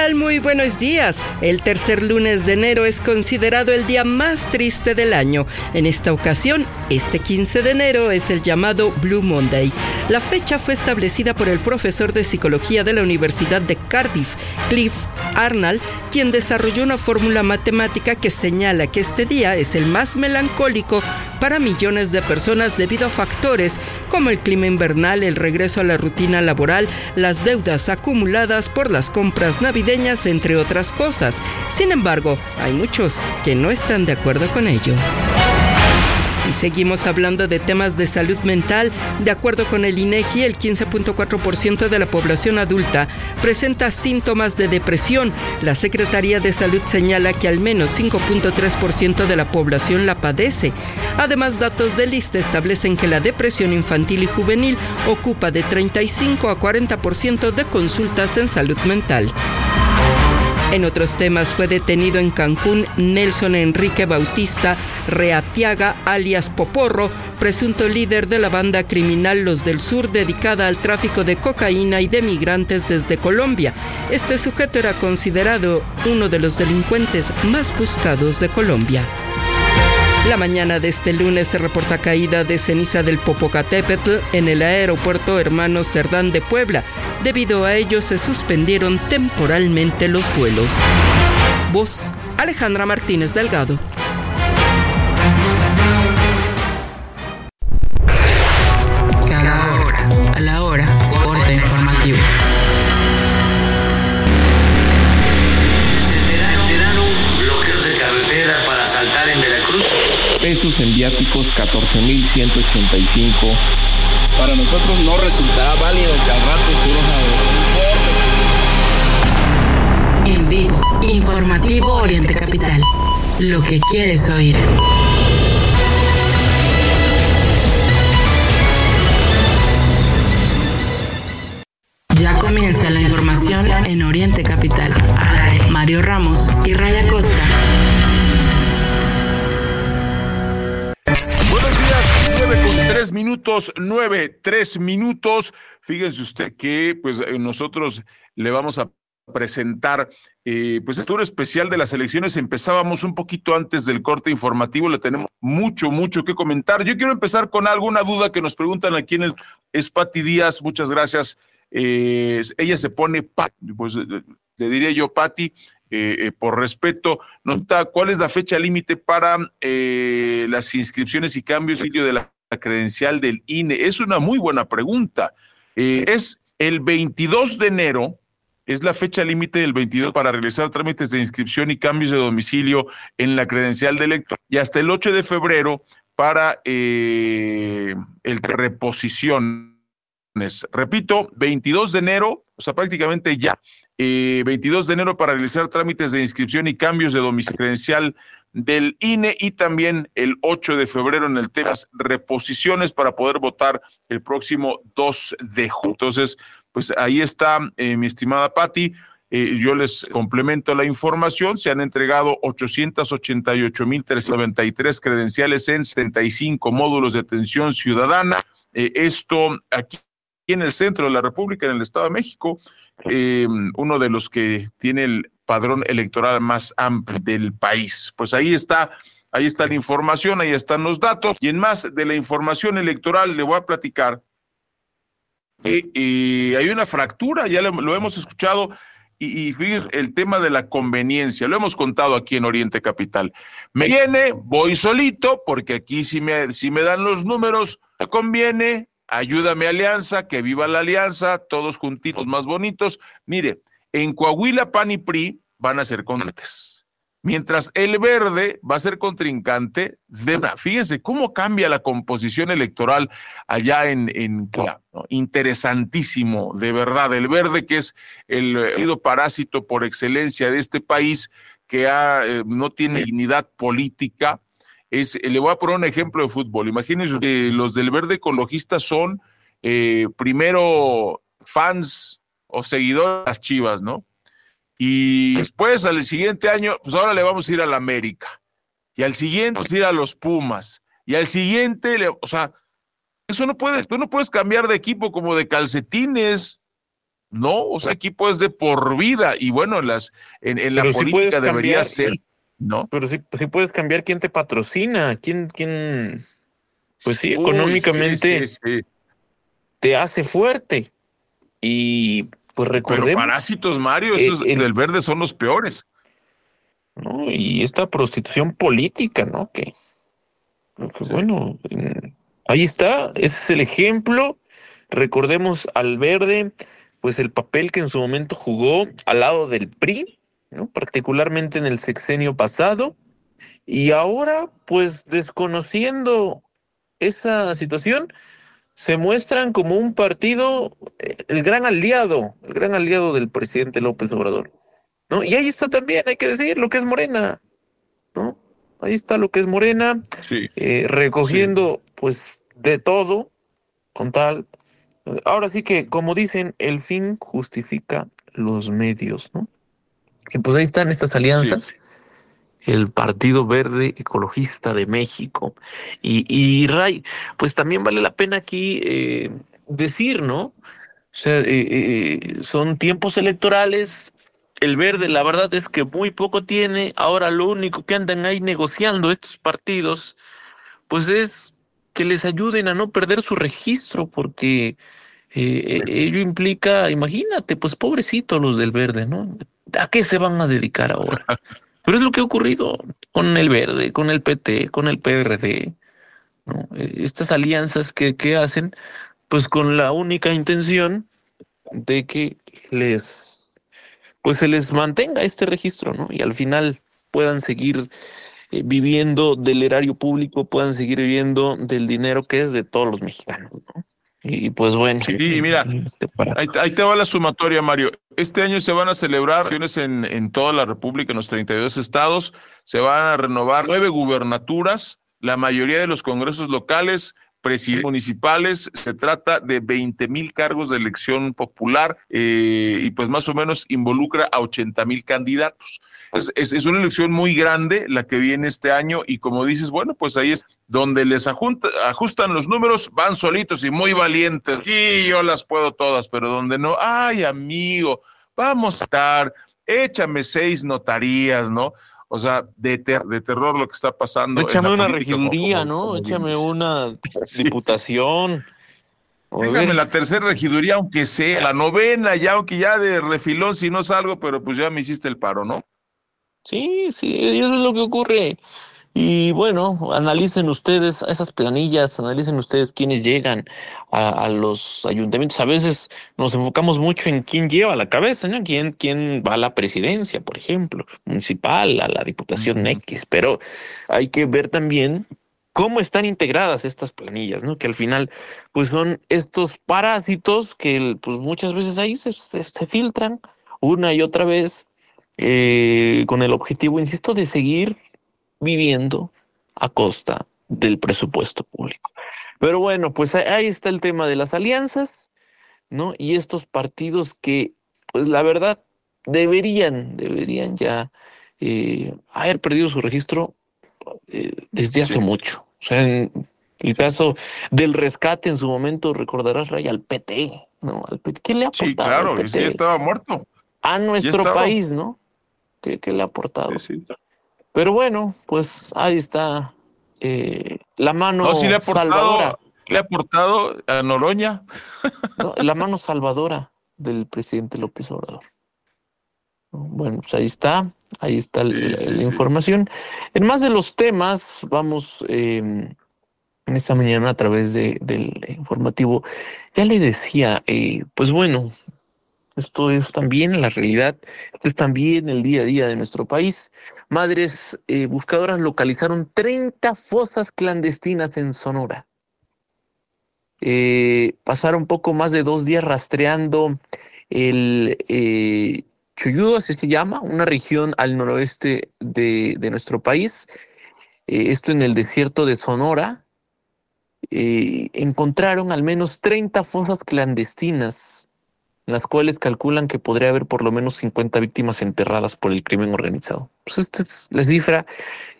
Muy buenos días. El tercer lunes de enero es considerado el día más triste del año. En esta ocasión, este 15 de enero es el llamado Blue Monday. La fecha fue establecida por el profesor de psicología de la Universidad de Cardiff, Cliff Arnold, quien desarrolló una fórmula matemática que señala que este día es el más melancólico para millones de personas debido a factores como el clima invernal, el regreso a la rutina laboral, las deudas acumuladas por las compras navideñas, entre otras cosas. Sin embargo, hay muchos que no están de acuerdo con ello. Y seguimos hablando de temas de salud mental. De acuerdo con el INEGI, el 15.4% de la población adulta presenta síntomas de depresión. La Secretaría de Salud señala que al menos 5.3% de la población la padece. Además, datos del lista establecen que la depresión infantil y juvenil ocupa de 35 a 40% de consultas en salud mental. En otros temas fue detenido en Cancún Nelson Enrique Bautista Reatiaga, alias Poporro, presunto líder de la banda criminal Los del Sur dedicada al tráfico de cocaína y de migrantes desde Colombia. Este sujeto era considerado uno de los delincuentes más buscados de Colombia. La mañana de este lunes se reporta caída de ceniza del Popocatépetl en el aeropuerto Hermano Cerdán de Puebla. Debido a ello se suspendieron temporalmente los vuelos. Voz Alejandra Martínez Delgado. En viáticos 14.185. Para nosotros no resultará válido que al rato se En vivo, informativo Oriente Capital. Lo que quieres oír. Ya comienza la información en Oriente Capital. Mario Ramos y Raya Costa. Minutos, nueve, tres minutos. Fíjense usted que pues eh, nosotros le vamos a presentar eh, pues el tour especial de las elecciones. Empezábamos un poquito antes del corte informativo, le tenemos mucho, mucho que comentar. Yo quiero empezar con alguna duda que nos preguntan aquí en el es Pati Díaz, muchas gracias. Eh, ella se pone, pues le diría yo, Pati, por respeto, nota cuál es la fecha límite para las inscripciones y cambios de la credencial del INE? Es una muy buena pregunta. Eh, es el 22 de enero, es la fecha límite del 22 para realizar trámites de inscripción y cambios de domicilio en la credencial de elector y hasta el 8 de febrero para eh, el reposiciones. Repito, 22 de enero, o sea, prácticamente ya. 22 eh, de enero para realizar trámites de inscripción y cambios de domicilio credencial del INE y también el 8 de febrero en el tema reposiciones para poder votar el próximo 2 de junio. Entonces, pues ahí está, eh, mi estimada Patti. Eh, yo les complemento la información. Se han entregado 888.393 credenciales en 75 módulos de atención ciudadana. Eh, esto aquí en el centro de la República, en el Estado de México, uno de los que tiene el padrón electoral más amplio del país. Pues ahí está, ahí está la información, ahí están los datos. Y en más de la información electoral le voy a platicar que hay una fractura, ya lo, hemos escuchado, y, y el tema de la conveniencia, lo hemos contado aquí en Oriente Capital. Me viene, voy solito, porque aquí si me, si me dan los números, me conviene, ayúdame Alianza, que viva la Alianza, todos juntitos más bonitos. Mire, en Coahuila, PAN y PRI van a ser contrincantes. Mientras el verde va a ser contrincante de una. Fíjense cómo cambia la composición electoral allá en, en Interesantísimo, de verdad. El verde, que es el parásito por excelencia de este país, que eh, no tiene dignidad política. Es, le voy a poner un ejemplo de fútbol. Imagínense que los del verde ecologista son eh, primero fans o seguidor de las Chivas, ¿no? Y después, al siguiente año, pues ahora le vamos a ir a la América. Y al siguiente, vamos a ir a los Pumas. Y al siguiente, o sea, eso no puedes, tú no puedes cambiar de equipo como de calcetines. No, o sea, equipo es de por vida y bueno, las en, en la política debería ser, ¿no? Pero sí, sí, puedes cambiar quién te patrocina, quién, quién, pues sí, económicamente te hace fuerte. Y pues recordemos. Pero parásitos, Mario, esos del verde son los peores. ¿no? Y esta prostitución política, ¿no? Que, bueno, ahí está, ese es el ejemplo. Recordemos al verde, pues el papel que en su momento jugó al lado del PRI, ¿no? particularmente en el sexenio pasado, y ahora, pues desconociendo esa situación, se muestran como un partido, eh, el gran aliado, el gran aliado del presidente López Obrador. ¿no? Y ahí está también, hay que decir, lo que es Morena, ¿no? Ahí está lo que es Morena, eh, recogiendo pues de todo, con tal. Ahora sí que, como dicen, el fin justifica los medios, ¿no? Y pues ahí están estas alianzas. El Partido Verde Ecologista de México. Y, y Ray, pues también vale la pena aquí eh, decir, ¿no? O sea, eh, son tiempos electorales, el verde, la verdad es que muy poco tiene. Ahora lo único que andan ahí negociando estos partidos, pues es que les ayuden a no perder su registro, porque eh, ello implica, imagínate, pues pobrecitos los del verde, ¿no? ¿A qué se van a dedicar ahora? Pero es lo que ha ocurrido con el verde, con el PT, con el PRD, ¿no? Eh, estas alianzas que, que hacen, pues con la única intención de que les pues se les mantenga este registro, ¿no? Y al final puedan seguir eh, viviendo del erario público, puedan seguir viviendo del dinero que es de todos los mexicanos, ¿no? Y pues bueno. Sí, mira, este, ahí, te va la sumatoria, Mario. Este año se van a celebrar elecciones en, en toda la República, en los 32 estados. Se van a renovar nueve gubernaturas, la mayoría de los congresos locales, presidentes municipales, se trata de 20 mil cargos de elección popular eh, y pues más o menos involucra a 80 mil candidatos. Es, es, una elección muy grande la que viene este año y como dices, bueno, pues ahí es donde les ajustan los números, van solitos y muy valientes. Y yo las puedo todas, pero donde no, ay amigo, vamos a estar, échame seis notarías, ¿no? O sea, de, de terror lo que está pasando. Échame una regiduría, ¿no? Échame una diputación. Déjame la tercera regiduría, aunque sea, la novena, ya, aunque ya de refilón, si no salgo, pero pues ya me hiciste el paro, ¿no? Sí, sí, eso es lo que ocurre. Y bueno, analicen ustedes esas planillas, analicen ustedes quiénes llegan a, los ayuntamientos. A veces nos enfocamos mucho en quién lleva la cabeza, ¿no? ¿Quién, quién va a la presidencia, por ejemplo, municipal, a la diputación X, pero hay que ver también cómo están integradas estas planillas, ¿no? Que al final, pues son estos parásitos que pues muchas veces ahí se, se, filtran una y otra vez eh, con el objetivo, insisto, de seguir viviendo a costa del presupuesto público. Pero bueno, pues ahí está el tema de las alianzas, ¿no? Y estos partidos que, pues la verdad, deberían, deberían ya eh, haber perdido su registro eh, desde hace mucho. O sea, en el caso del rescate en su momento, recordarás, Ray, al PT, ¿no? Al PT. ¿Qué le ha aportado? Sí, claro, al PT? estaba muerto. A nuestro país, ¿no? ¿Qué, le ha aportado? Sí, pero bueno, pues ahí está eh, la mano salvadora. ¿Le ha aportado a Noroña? la mano salvadora del presidente López Obrador. Bueno, pues ahí está, ahí está la, información. En más de los temas, vamos em, en esta mañana a través de, del informativo. Ya le decía, eh, pues bueno, esto es también la realidad, esto es también el día a día de nuestro país. Madres eh, buscadoras localizaron 30 fosas clandestinas en Sonora. Eh, pasaron poco más de dos días rastreando el eh, así se llama, una región al noroeste de, de nuestro país. Eh, esto en el desierto de Sonora. encontraron al menos 30 fosas clandestinas las cuales calculan que podría haber por lo menos 50 víctimas enterradas por el crimen organizado. Pues esta es la cifra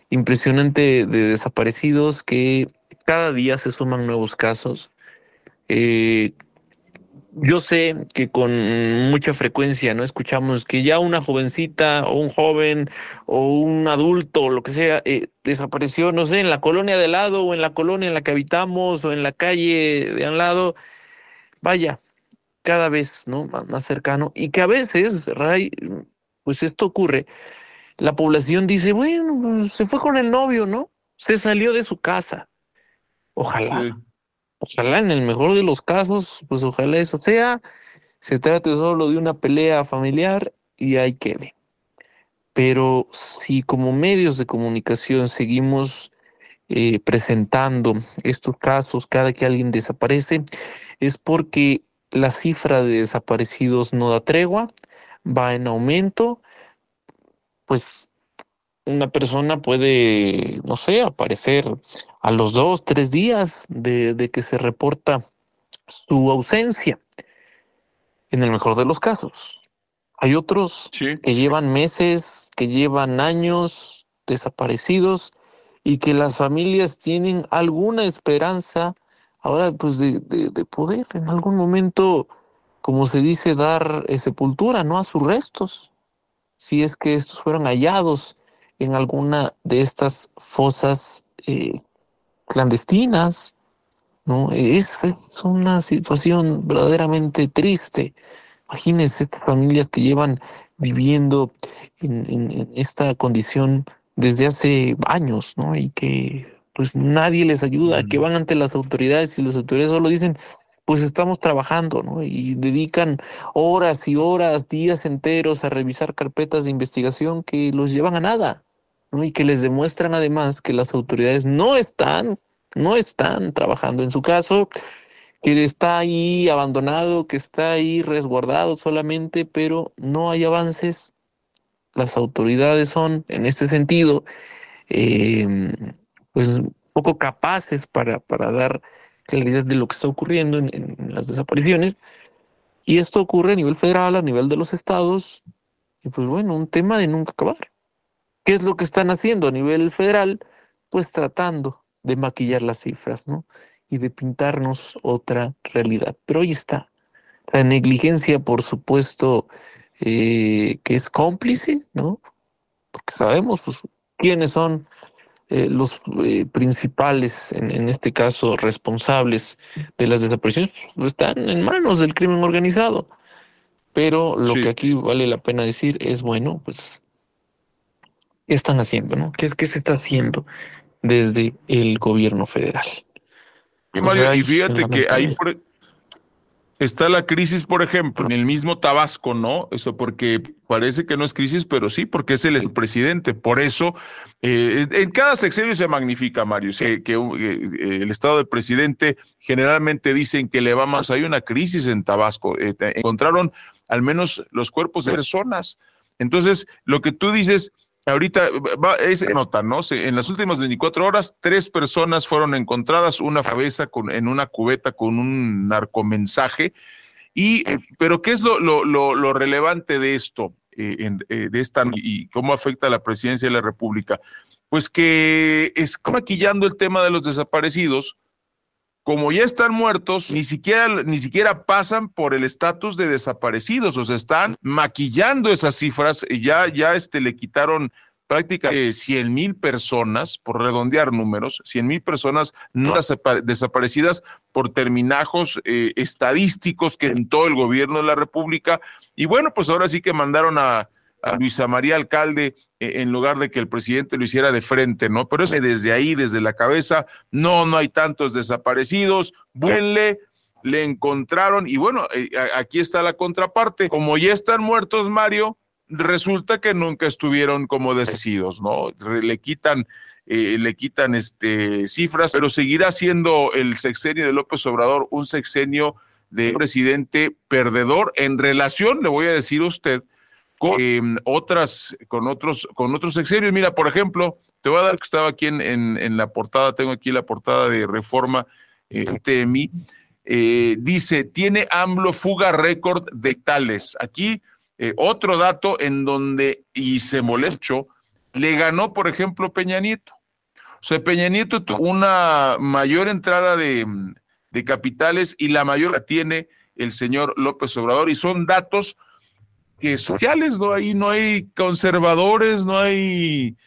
impresionante de desaparecidos que cada día se suman nuevos casos. Eh, yo sé que con mucha frecuencia no escuchamos que ya una jovencita o un joven o un adulto o lo que sea eh, desapareció, no sé, en la colonia de al lado o en la colonia en la que habitamos o en la calle de al lado. Vaya, cada vez ¿no? más, cercano y que a veces, Ray, pues esto ocurre. La población dice, bueno, pues, se fue con el novio, ¿no? Se salió de su casa. Ojalá. Ojalá en el mejor de los casos, pues ojalá eso sea, se trate solo de una pelea familiar y ahí quede. Pero si como medios de comunicación seguimos eh, presentando estos casos cada que alguien desaparece, es porque la cifra de desaparecidos no da tregua, va en aumento, pues una persona puede, no sé, aparecer a los dos, tres días de, que se reporta su ausencia, en el mejor de los casos. Hay otros que llevan meses, que llevan años desaparecidos y que las familias tienen alguna esperanza ahora pues de, de, poder en algún momento, como se dice, dar eh, sepultura ¿no? a sus restos, si es que estos fueron hallados en alguna de estas fosas eh, clandestinas, ¿no? Es, una situación verdaderamente triste. Imagínense estas familias que llevan viviendo en, esta condición desde hace años, ¿no? Y que pues nadie les ayuda, que van ante las autoridades y las autoridades solo dicen, pues estamos trabajando, ¿no? Y dedican horas y horas, días enteros a revisar carpetas de investigación que los llevan a nada y que les demuestran además que las autoridades no están, no están trabajando. En su caso, que está ahí abandonado, que está ahí resguardado solamente, pero no hay avances. Las autoridades son, en este sentido, em, pues poco capaces para, para dar claridad de lo que está ocurriendo en, las desapariciones. Y esto ocurre a nivel federal, a nivel de los estados, y pues bueno, un tema de nunca acabar. ¿Qué es lo que están haciendo a nivel federal? Pues tratando de maquillar las cifras, ¿no? Y de pintarnos otra realidad. Pero ahí está. La negligencia, por supuesto, eh, que es cómplice, ¿no? Porque sabemos pues, quiénes son eh, los eh, principales, en, este caso, responsables de las desapariciones, pues, están en manos del crimen organizado. Pero lo que aquí vale la pena decir es, bueno, pues ¿Qué están haciendo? ¿no? ¿Qué, ¿Qué se está haciendo desde el gobierno federal? Y, Mario, y fíjate que ahí está la crisis, por ejemplo, en el mismo Tabasco, ¿no? Eso porque parece que no es crisis, pero sí, porque es el presidente. Por eso, eh, en cada sexenio se magnifica, Mario, que, que eh, el estado del presidente generalmente dicen que le va más. Hay una crisis en Tabasco. Eh, encontraron al menos los cuerpos de personas. Entonces, lo que tú dices, Ahorita va, es nota, ¿no? En las últimas 24 horas, tres personas fueron encontradas, una cabeza con, en una cubeta con un narcomensaje. Y, eh, pero ¿qué es lo, lo, lo, relevante de esto, eh, eh, de esta, y cómo afecta a la presidencia de la República? Pues que es maquillando el tema de los desaparecidos, como ya están muertos, ni siquiera, ni siquiera pasan por el estatus de desaparecidos, o sea, están maquillando esas cifras, ya, ya este, le quitaron prácticamente 100 mil personas, por redondear números, 100 mil personas no desaparecidas por terminajos eh, estadísticos que en todo el gobierno de la República. Y bueno, pues ahora sí que mandaron a, a Luisa María Alcalde eh, en lugar de que el presidente lo hiciera de frente, ¿no? Pero es desde ahí, desde la cabeza, no, no hay tantos desaparecidos, buenle, le encontraron y bueno, eh, aquí está la contraparte, como ya están muertos, Mario, resulta que nunca estuvieron como desaparecidos, ¿no? Le quitan eh, le quitan este, cifras, pero seguirá siendo el sexenio de López Obrador un sexenio de presidente perdedor en relación, le voy a decir a usted, con em, otras, con otros, con otros sexenios. Mira, por ejemplo, te voy a dar que estaba aquí en, en, la portada, tengo aquí la portada de Reforma eh, TMI. Eh, dice, tiene AMLO fuga récord de tales. Aquí eh, otro dato en donde, y se molestó, le ganó, por ejemplo, Peña Nieto. O sea, Peña Nieto tuvo una mayor entrada de, de capitales y la mayor la tiene el señor López Obrador y son datos que sociales, no hay, no hay conservadores, no hay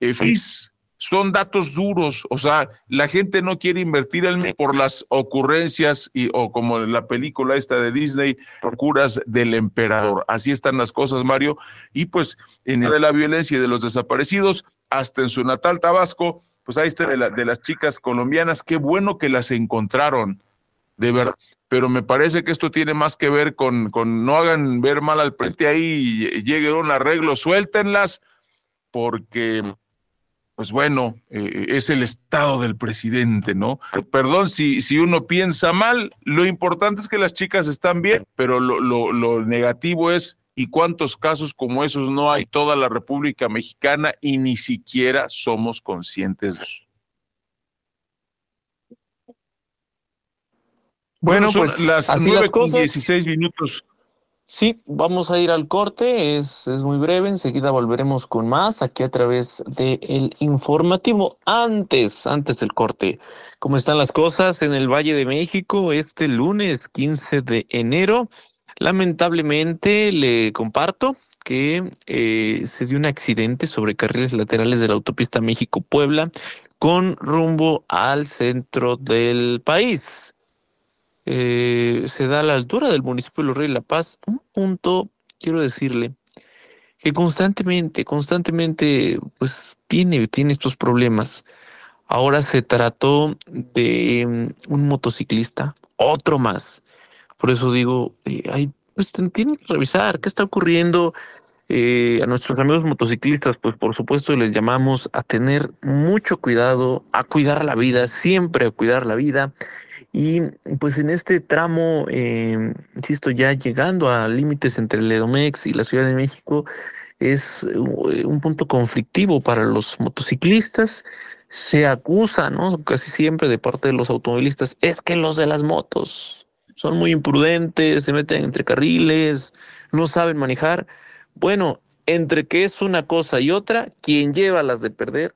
eh, FIS, son datos duros, o sea, la gente no quiere invertir el por las ocurrencias y o como la película esta de Disney, curas del emperador. Así están las cosas, Mario, y pues en el de la violencia y de los desaparecidos, hasta en su natal Tabasco, pues ahí está de, de las chicas colombianas, qué bueno que las encontraron, de verdad. Pero me parece que esto tiene más que ver con, con no hagan ver mal al presidente ahí, llegue un arreglo, suéltenlas, porque pues bueno, eh, es el estado del presidente, ¿no? Perdón si, si uno piensa mal, lo importante es que las chicas están bien, pero lo, lo, lo negativo es y cuántos casos como esos no hay toda la República Mexicana y ni siquiera somos conscientes de eso. Bueno, pues las nueve con 16 minutos. Sí, vamos a ir al corte, es, es muy breve, enseguida volveremos con más aquí a través del informativo. Antes, antes del corte, ¿cómo están las cosas en el Valle de México este lunes 15 de enero? Lamentablemente le comparto que eh, se dio un accidente sobre carriles laterales de la autopista México-Puebla con rumbo al centro del país. Eh, se da a la altura del municipio de Los Reyes La Paz, un punto, quiero decirle, que constantemente, constantemente, pues tiene, tiene estos problemas. Ahora se trató de mm, un motociclista, otro más. Por eso digo, eh, hay, pues tienen que revisar qué está ocurriendo. Eh, a nuestros amigos motociclistas, pues por supuesto les llamamos a tener mucho cuidado, a cuidar la vida, siempre a cuidar la vida y pues en este tramo, eh, insisto, ya llegando a límites entre el Edomex y la Ciudad de México, es eh, un punto conflictivo para los motociclistas. Se acusa, ¿no? Casi siempre de parte de los automovilistas, es que los de las motos son muy imprudentes, se meten entre carriles, no saben manejar. Bueno, entre que es una cosa y otra, quien lleva las de perder,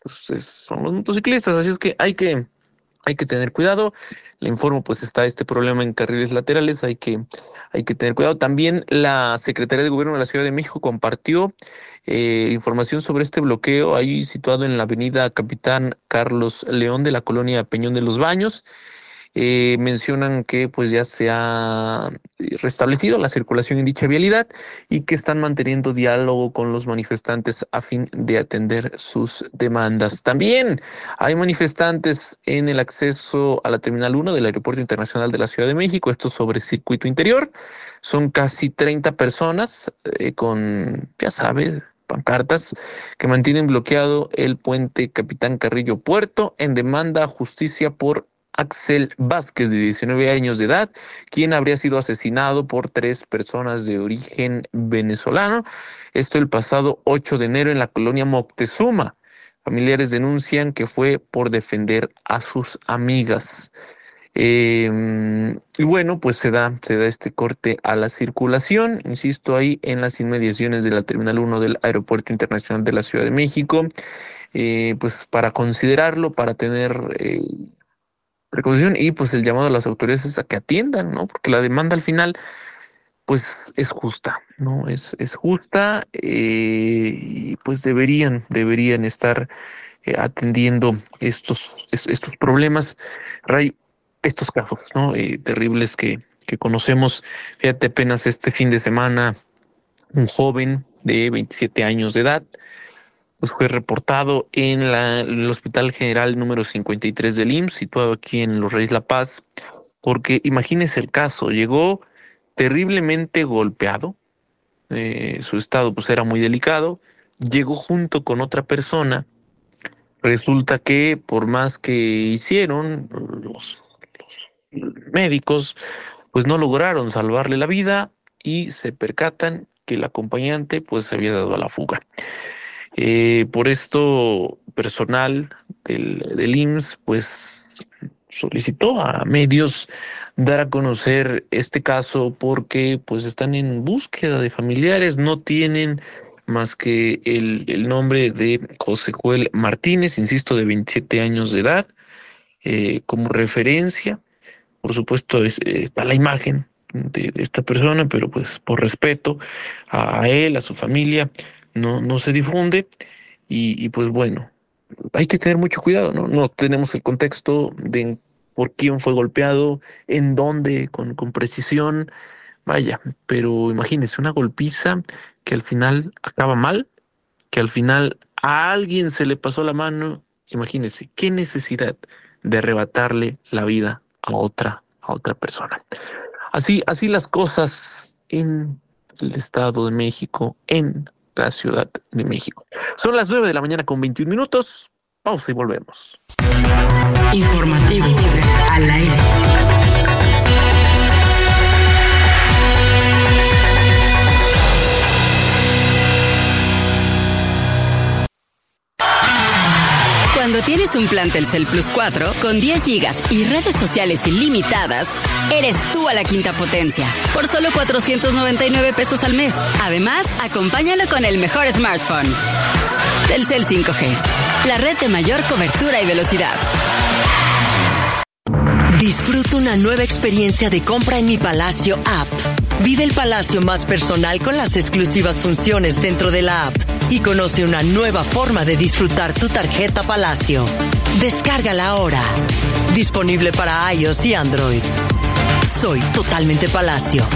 pues son los motociclistas. Así es que hay que hay que tener cuidado. Le informo, pues está este problema en carriles laterales, hay que, hay que tener cuidado. También la Secretaría de Gobierno de la Ciudad de México compartió eh, información sobre este bloqueo ahí situado en la avenida Capitán Carlos León de la colonia Peñón de los Baños. Eh, mencionan que pues ya se ha restablecido la circulación en dicha vialidad y que están manteniendo diálogo con los manifestantes a fin de atender sus demandas. También hay manifestantes en el acceso a la Terminal 1 del Aeropuerto Internacional de la Ciudad de México, esto sobre circuito interior. Son casi 30 personas eh, con, ya sabes, pancartas que mantienen bloqueado el puente Capitán Carrillo Puerto en demanda a justicia por Axel Vázquez, de 19 años de edad, quien habría sido asesinado por tres personas de origen venezolano. Esto el pasado 8 de enero en la colonia Moctezuma. Familiares denuncian que fue por defender a sus amigas. Em, y bueno, pues se da, se da este corte a la circulación, insisto, ahí en las inmediaciones de la Terminal 1 del Aeropuerto Internacional de la Ciudad de México. Eh, pues para considerarlo, para tener eh, precaución y pues el llamado a las autoridades es a que atiendan, ¿no? Porque la demanda al final pues es justa, ¿no? Es, es justa eh, y pues deberían, deberían estar eh, atendiendo estos, estos problemas, Ray, estos casos, ¿no? Eh, terribles que, que conocemos. Fíjate, apenas este fin de semana, un joven de 27 años de edad, pues fue reportado en el Hospital General número 53 del IMSS, situado aquí en Los Reyes La Paz, porque imagínese el caso, llegó terriblemente golpeado, eh, su estado pues era muy delicado, llegó junto con otra persona, resulta que por más que hicieron los, los médicos, pues no lograron salvarle la vida y se percatan que el acompañante pues se había dado a la fuga. Eh, por esto, personal del, del IMSS, pues solicitó a medios dar a conocer este caso porque pues están en búsqueda de familiares, no tienen más que el, el nombre de José Joel Martínez, insisto, de 27 años de edad, eh, como referencia. por supuesto, está la imagen de, esta persona, pero pues por respeto a, él, a su familia, no, no se difunde. Y, pues bueno, hay que tener mucho cuidado, ¿no? No tenemos el contexto de por quién fue golpeado, en dónde, con, con precisión. Vaya, pero imagínese una golpiza que al final acaba mal, que al final a alguien se le pasó la mano. Imagínese, qué necesidad de arrebatarle la vida a otra, a otra persona. Así, así las cosas en el Estado de México, en la Ciudad de México. Son las 9 de la mañana con 21 minutos. Pausa y volvemos. Informativo al aire. Cuando tienes un plan Telcel Plus 4 con 10 gigas y redes sociales ilimitadas, eres tú a la quinta potencia por solo 499 pesos al mes. Además, acompáñalo con el mejor smartphone. Telcel 5G, la red de mayor cobertura y velocidad. Disfruta una nueva experiencia de compra en mi Palacio app. Vive el palacio más personal con las exclusivas funciones dentro de la app y conoce una nueva forma de disfrutar tu tarjeta Palacio. Descárgala ahora. Disponible para iOS y Android. Soy totalmente Palacio.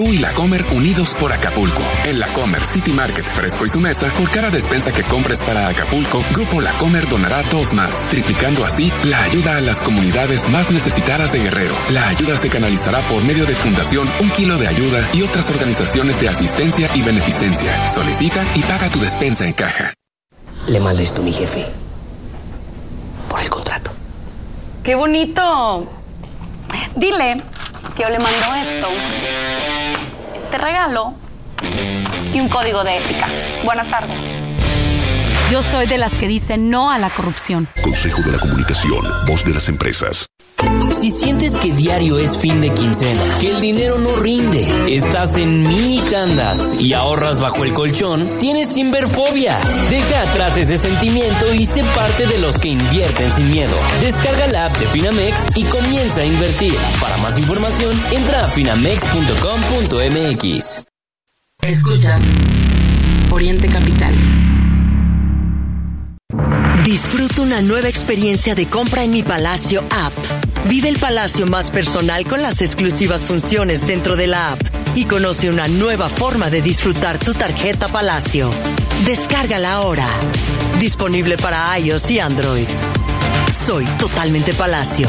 Tú y la Comer unidos por Acapulco. En la Comer City Market Fresco y su mesa, por cada despensa que compres para Acapulco, Grupo La Comer donará dos más, triplicando así la ayuda a las comunidades más necesitadas de Guerrero. La ayuda se canalizará por medio de Fundación Un Kilo de Ayuda y otras organizaciones de asistencia y beneficencia. Solicita y paga tu despensa en caja. Le mandé esto a mi jefe. Por el contrato. ¡Qué bonito! Dile que yo le mando esto este regalo y un código de ética. Buenas tardes. Yo soy de las que dicen no a la corrupción. Consejo de la Comunicación, voz de las empresas. Si sientes que diario es fin de quincena, que el dinero no rinde, estás en mil tandas y ahorras bajo el colchón, tienes Inverfobia. Deja atrás ese sentimiento y sé parte de los que invierten sin miedo. Descarga la app de Finamex y comienza a invertir. Para más información, entra a finamex.com.mx. Escucha Oriente Capital. Disfruta una nueva experiencia de compra en mi Palacio app. Vive el palacio más personal con las exclusivas funciones dentro de la app y conoce una nueva forma de disfrutar tu tarjeta Palacio. Descárgala ahora. Disponible para iOS y Android. Soy totalmente Palacio.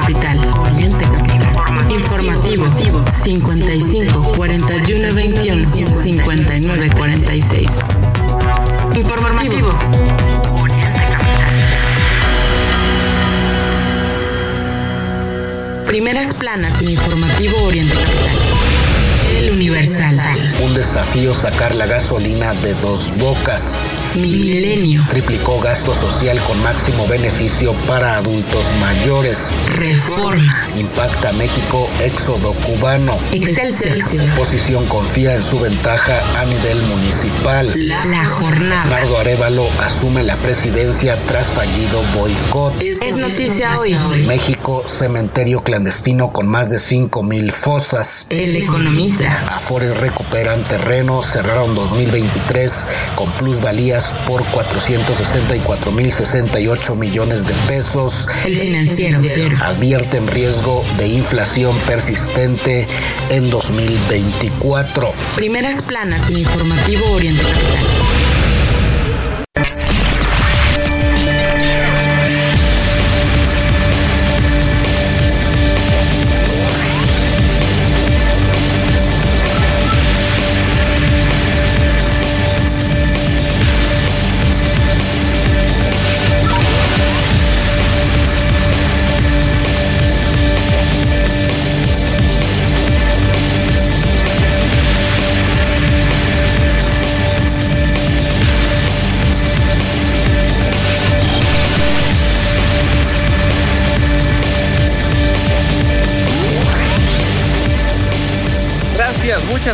Informativo 55 41 21 59 46. Informativo. Primeras planas en Informativo Oriente Capital. El Universal. Un desafío sacar la gasolina de dos bocas. Milenio. Triplicó gasto social con máximo beneficio para adultos mayores. Reforma. Impacta México éxodo cubano. Excelsior. Oposición confía en su ventaja a nivel municipal. La, jornada. Nardo Arevalo asume la presidencia tras fallido boicot. Es, noticia hoy. México, cementerio clandestino con más de 5 mil fosas. El economista. Afores recuperan terreno, cerraron 2023 con plusvalías por 464 mil 68 millones de pesos. El financiero. Advierten riesgo de inflación persistente en 2024. Primeras planas en informativo oriental.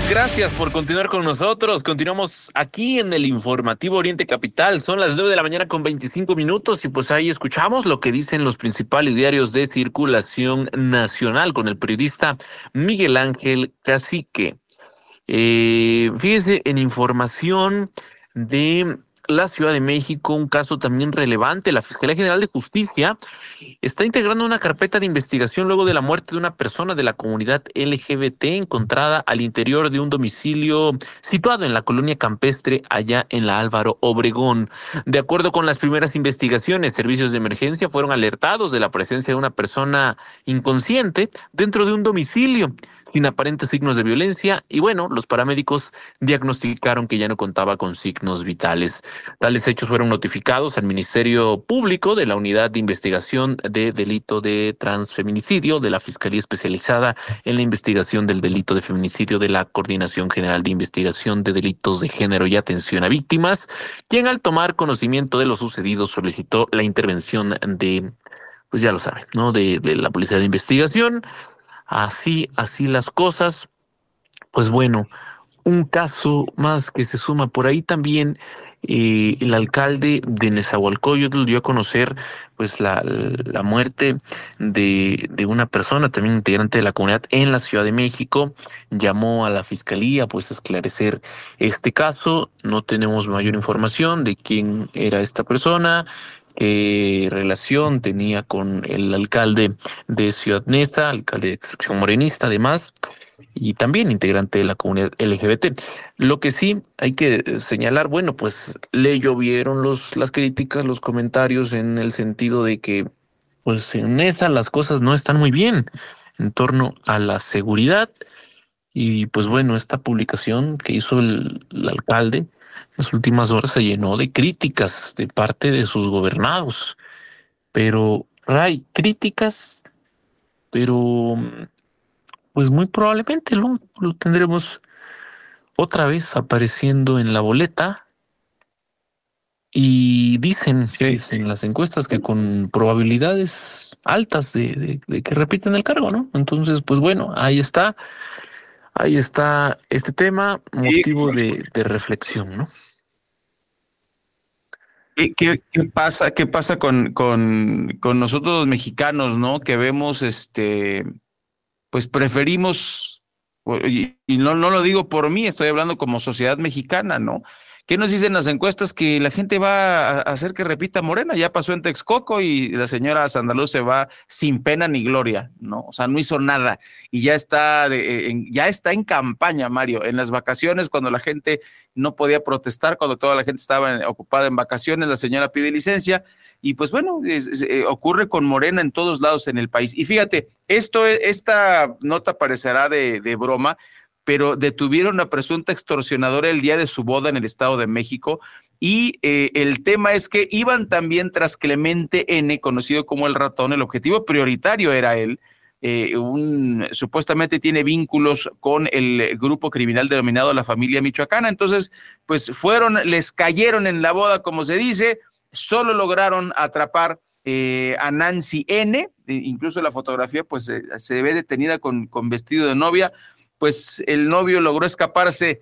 Gracias por continuar con nosotros. Continuamos aquí en el informativo Oriente Capital. Son las 9 de la mañana con 25 minutos y pues ahí escuchamos lo que dicen los principales diarios de circulación nacional con el periodista Miguel Ángel Cacique. Eh, en información de la Ciudad de México, un caso también relevante. La Fiscalía General de Justicia está integrando una carpeta de investigación luego de la muerte de una persona de la comunidad LGBT encontrada al interior de un domicilio situado en la colonia campestre allá en la Álvaro Obregón. De acuerdo con las primeras investigaciones, servicios de emergencia fueron alertados de la presencia de una persona inconsciente dentro de un domicilio sin aparentes signos de violencia y bueno, los paramédicos diagnosticaron que ya no contaba con signos vitales. Tales hechos fueron notificados al Ministerio Público de la Unidad de Investigación de Delito de Transfeminicidio de la Fiscalía Especializada en la Investigación del Delito de Feminicidio de la Coordinación General de Investigación de Delitos de Género y Atención a Víctimas, quien al tomar conocimiento de lo sucedido solicitó la intervención de pues ya lo saben, ¿no? De, de la Policía de Investigación, así, así las cosas. Pues bueno, un caso más que se suma por ahí también. Eh, el alcalde de Nezahualcóyotl dio a conocer pues la, la muerte de, de, una persona, también integrante de la comunidad en la Ciudad de México. Llamó a la fiscalía pues a esclarecer este caso. No tenemos mayor información de quién era esta persona, relación tenía con el alcalde de Ciudad Nesta, alcalde de extracción morenista, además, y también integrante de la comunidad LGBT. Lo que sí hay que señalar, bueno, pues le llovieron los, las críticas, los comentarios en el sentido de que, pues en esa las cosas no están muy bien en torno a la seguridad. Y pues bueno, esta publicación que hizo el alcalde, las últimas horas se llenó de críticas de parte de sus gobernados. Pero, Ray, críticas, pero pues muy probablemente lo, lo tendremos otra vez apareciendo en la boleta. Y dicen, en las encuestas que con probabilidades altas de, de, de, que repiten el cargo, ¿no? Entonces, pues bueno, ahí está, ahí está este tema, motivo de, de reflexión, ¿no? ¿Qué, qué, pasa, qué pasa con, con, con, nosotros los mexicanos, no? Que vemos, este, pues preferimos, y, y, no, no lo digo por mí, estoy hablando como sociedad mexicana, ¿no? ¿Qué nos dicen las encuestas? Que la gente va a hacer que repita Morena. Ya pasó en Texcoco y la señora Sandaluz se va sin pena ni gloria, ¿no? O sea, no hizo nada y ya está, de, en, ya está en campaña, Mario. En las vacaciones, cuando la gente no podía protestar, cuando toda la gente estaba ocupada en vacaciones, la señora pide licencia. Y pues bueno, eh, ocurre con Morena en todos lados en el país. Y fíjate, esto, esta nota parecerá de broma, pero detuvieron a presunta extorsionadora el día de su boda en el Estado de México. Y eh, el tema es que iban también tras Clemente N., conocido como el ratón, el objetivo prioritario era él. Eh, un, supuestamente tiene vínculos con el grupo criminal denominado la familia michoacana. Entonces, pues fueron, les cayeron en la boda, como se dice, solo lograron atrapar eh, a Nancy N., incluso la fotografía pues se ve detenida con vestido de novia, pues el novio logró escaparse.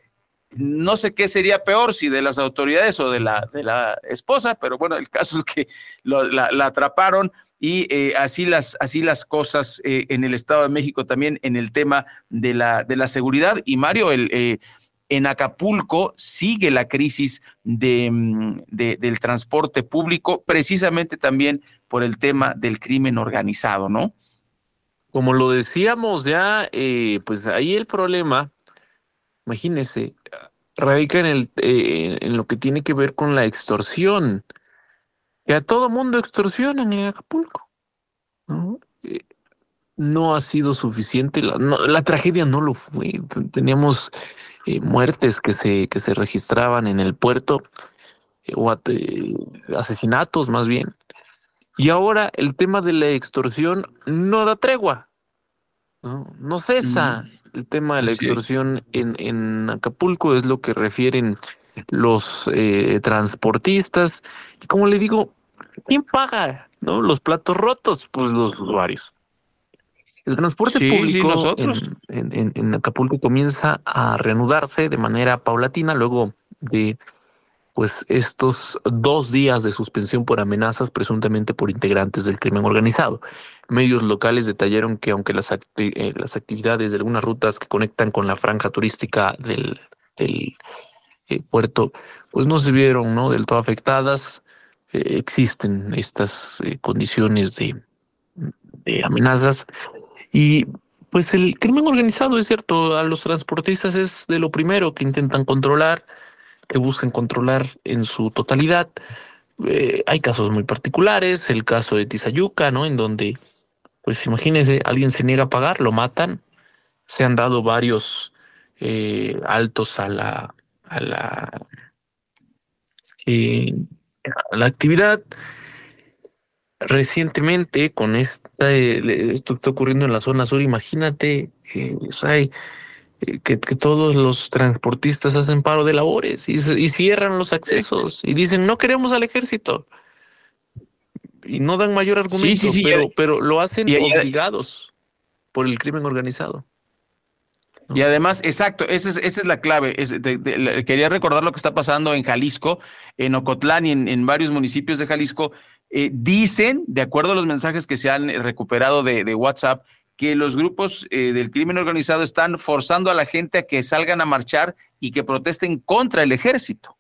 No sé qué sería peor, si de las autoridades o de la, de la esposa, pero bueno, el caso es que lo, la, la, atraparon y eh, así, las, así las cosas eh, en el Estado de México también en el tema de la, de la seguridad. Y Mario, el, eh, en Acapulco sigue la crisis de, mm, de, del transporte público, precisamente también por el tema del crimen organizado, ¿no? Como lo decíamos ya, eh, pues ahí el problema, imagínese, radica en, el, eh, en lo que tiene que ver con la extorsión. Que a todo mundo extorsionan en Acapulco. ¿no? Eh, no ha sido suficiente, la, la, tragedia no lo fue. Teníamos eh, muertes que se, que se registraban en el puerto, o asesinatos más bien. Y ahora el tema de la extorsión no da tregua, no, no cesa. Mm. El tema de la extorsión sí. en, en Acapulco es lo que refieren los eh, transportistas. Y como le digo, ¿quién paga no? los platos rotos? Pues los usuarios. El transporte público en, en, Acapulco comienza a reanudarse de manera paulatina luego de pues estos dos días de suspensión por amenazas presuntamente por integrantes del crimen organizado. Medios locales detallaron que aunque las, eh, las actividades de algunas rutas que conectan con la franja turística del, eh, puerto pues no se vieron ¿no? del todo afectadas, eh, existen estas condiciones de, de amenazas y pues el crimen organizado es cierto, a los transportistas es de lo primero que intentan controlar que buscan controlar en su totalidad. Eh, hay casos muy particulares, el caso de Tizayuca, ¿no? En donde, pues imagínense, alguien se niega a pagar, lo matan. Se han dado varios eh, altos a la, a la, eh, a la actividad. Recientemente, con esta, esto que está ocurriendo en la zona sur, imagínate, pues hay eh, que, todos los transportistas hacen paro de labores y, cierran los accesos y dicen no queremos al ejército y no dan mayor argumento, pero, pero, lo hacen obligados por el crimen organizado. Y además, exacto, esa es, esa es la clave. quería recordar lo que está pasando en Jalisco, en Ocotlán y en, varios municipios de Jalisco. Eh, dicen, de acuerdo a los mensajes que se han recuperado de WhatsApp, que los grupos eh, del crimen organizado están forzando a la gente a que salgan a marchar y que protesten contra el ejército,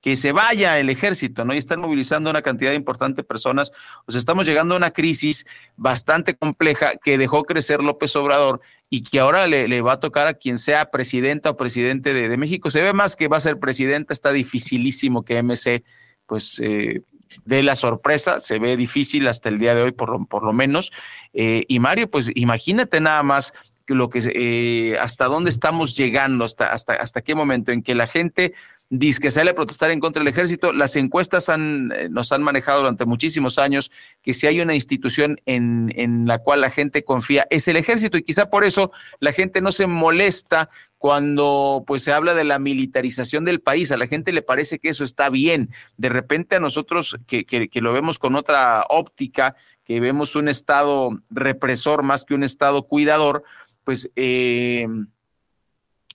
que se vaya el ejército, ¿no? Y están movilizando una cantidad importante de personas. O sea, estamos llegando a una crisis bastante compleja que dejó crecer López Obrador y que ahora le, va a tocar a quien sea presidenta o presidente de, México. Se ve más que va a ser presidenta, está dificilísimo que MC pues eh, de la sorpresa, se ve difícil hasta el día de hoy, por lo, por lo menos. Eh, y Mario, pues imagínate nada más lo que eh, hasta dónde estamos llegando, hasta, hasta, hasta qué momento en que la gente dice que sale a protestar en contra del ejército. Las encuestas han, eh, nos han manejado durante muchísimos años que si hay una institución en, en, la cual la gente confía es el ejército y quizá por eso la gente no se molesta cuando pues se habla de la militarización del país, a la gente le parece que eso está bien. De repente a nosotros que, que, lo vemos con otra óptica, que vemos un Estado represor más que un Estado cuidador, pues eh,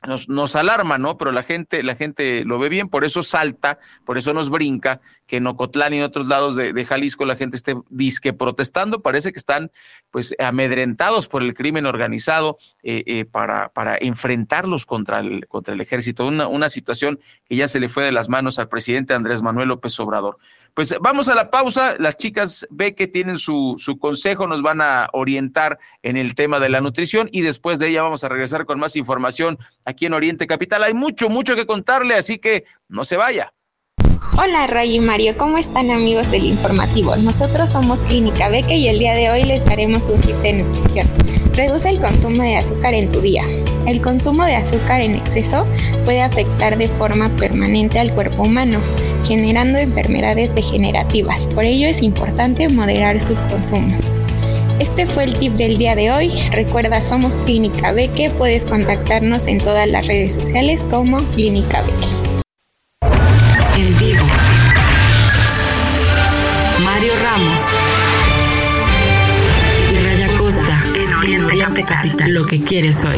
nos, nos, alarma, ¿no? Pero la gente, la gente lo ve bien, por eso salta, por eso nos brinca, que en Ocotlán y en otros lados de, Jalisco la gente esté disque protestando, parece que están pues amedrentados por el crimen organizado eh, eh, para, para enfrentarlos contra el, contra el ejército, una, una situación que ya se le fue de las manos al presidente Andrés Manuel López Obrador. Pues vamos a la pausa. Las chicas ve que tienen su, su consejo, nos van a orientar en el tema de la nutrición y después de ella vamos a regresar con más información aquí en Oriente Capital. Hay mucho, mucho que contarle, así que no se vaya. Hola Ray y Mario, ¿cómo están amigos del informativo? Nosotros somos Clínica Beque y el día de hoy les daremos un tip de nutrición. Reduce el consumo de azúcar en tu día. El consumo de azúcar en exceso puede afectar de forma permanente al cuerpo humano, generando enfermedades degenerativas. Por ello es importante moderar su consumo. Este fue el tip del día de hoy. Recuerda, somos Clínica Beque. Puedes contactarnos en todas las redes sociales como Clínica Beque. En vivo. Mario Ramos y Raya Costa en Oriente Capital. Lo que quieres hoy.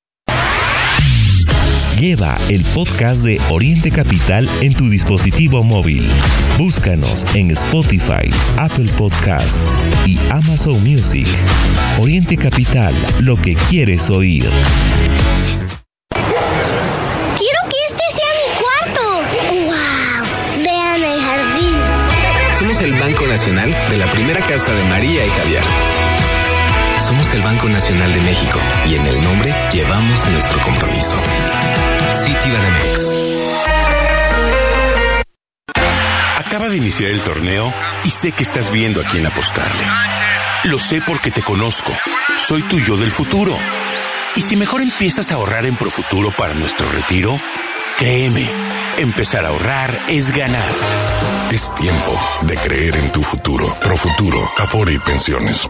Lleva el podcast de Oriente Capital en tu dispositivo móvil. Búscanos en Spotify, Apple Podcast y Amazon Music. Oriente Capital, lo que quieres oír. Quiero que este sea mi cuarto. ¡Wow! Vean el jardín. Somos el Banco Nacional de la primera casa de María y Javier. Somos el Banco Nacional de México y en el nombre llevamos nuestro compromiso. Citibanamex. Acaba de iniciar el torneo y sé que estás viendo a quién apostarle. Lo sé porque te conozco. Soy tu yo del futuro. Y si mejor empiezas a ahorrar en Profuturo para nuestro retiro, créeme Empezar a ahorrar es ganar. Es tiempo de creer en tu futuro. Profuturo, Afore y Pensiones.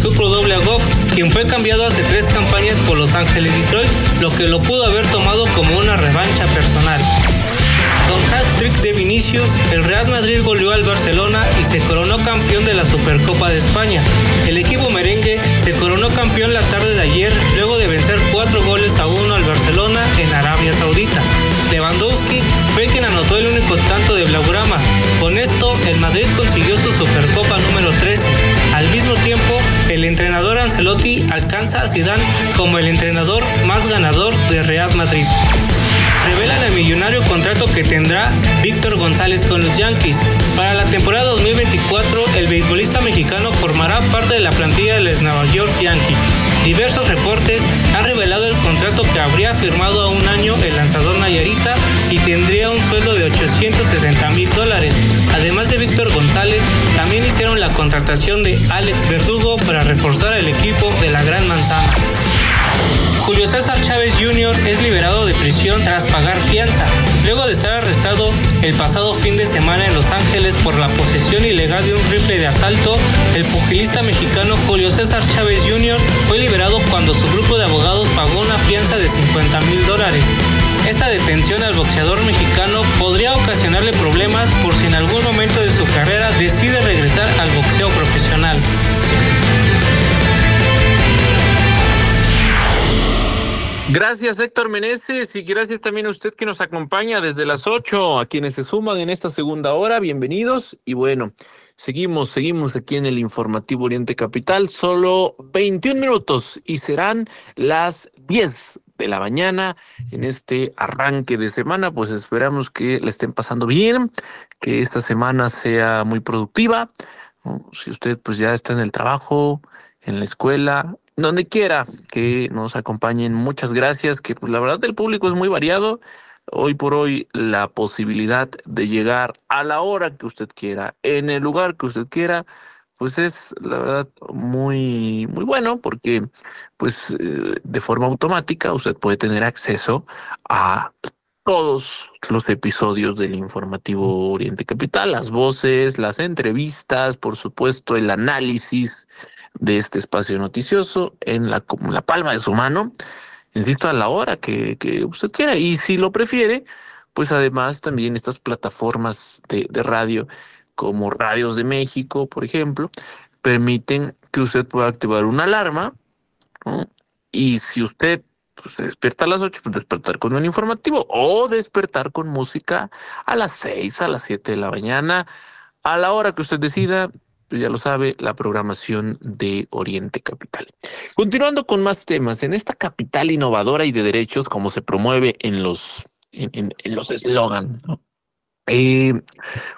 Supo doble a Goff, quien fue cambiado hace tres campañas por Los Ángeles Detroit, lo que lo pudo haber tomado como una revancha personal. Con hat-trick de Vinicius, el Real Madrid goleó al Barcelona y se coronó campeón de la Supercopa de España. El equipo merengue se coronó campeón la tarde de ayer luego de vencer cuatro goles a uno al Barcelona en Arabia Saudita. Lewandowski fue quien anotó el único tanto de Blaugrama. Con esto, el Madrid consiguió su Supercopa número 13. Al mismo tiempo, el entrenador Ancelotti alcanza a Zidane como el entrenador más ganador de Real Madrid. Revelan el millonario contrato que tendrá Víctor González con los Yankees. Para la temporada 2024, el beisbolista mexicano formará parte de la plantilla de los Nueva York Yankees. Diversos reportes han revelado el contrato que habría firmado a un año el lanzador Nayarita y tendría un sueldo de 860 mil dólares. Además de Víctor González, también hicieron la contratación de Alex Verdugo para reforzar el equipo de la Gran Manzana. Julio César Chávez Jr. es liberado de prisión tras pagar fianza, luego de estar arrestado el pasado fin de semana en Los Ángeles por la posesión ilegal de un rifle de asalto. El pugilista mexicano Julio César Chávez Jr. fue liberado cuando su grupo de abogados pagó una fianza de 50 mil dólares. Esta detención al boxeador mexicano podría ocasionarle problemas por si en algún momento de su carrera decide regresar al boxeo profesional. Gracias Héctor Meneses y gracias también a usted que nos acompaña desde las 8, a quienes se suman en esta segunda hora, bienvenidos y bueno, seguimos, seguimos aquí en el informativo Oriente Capital, solo 21 minutos y serán las 10 de la mañana en este arranque de semana, pues esperamos que le estén pasando bien, que esta semana sea muy productiva, si usted pues ya está en el trabajo, en la escuela, donde quiera que nos acompañen. Muchas gracias, que pues, la verdad el público es muy variado. Hoy por hoy la posibilidad de llegar a la hora que usted quiera, en el lugar que usted quiera, pues es la verdad muy muy bueno porque pues eh, de forma automática usted puede tener acceso a todos los episodios del informativo Oriente Capital, las voces, las entrevistas, por supuesto el análisis de este espacio noticioso en la, en la palma de su mano, insisto, a la hora que, usted quiera. Y si lo prefiere, pues además también estas plataformas de, radio como Radios de México, por ejemplo, permiten que usted pueda activar una alarma. Y si usted pues, se despierta a las 8, pues despertar con un informativo o despertar con música a las 6, a las 7 de la mañana, a la hora que usted decida, pues ya lo sabe, la programación de Oriente Capital. Continuando con más temas, en esta capital innovadora y de derechos, como se promueve en los en, los eslogan, eh,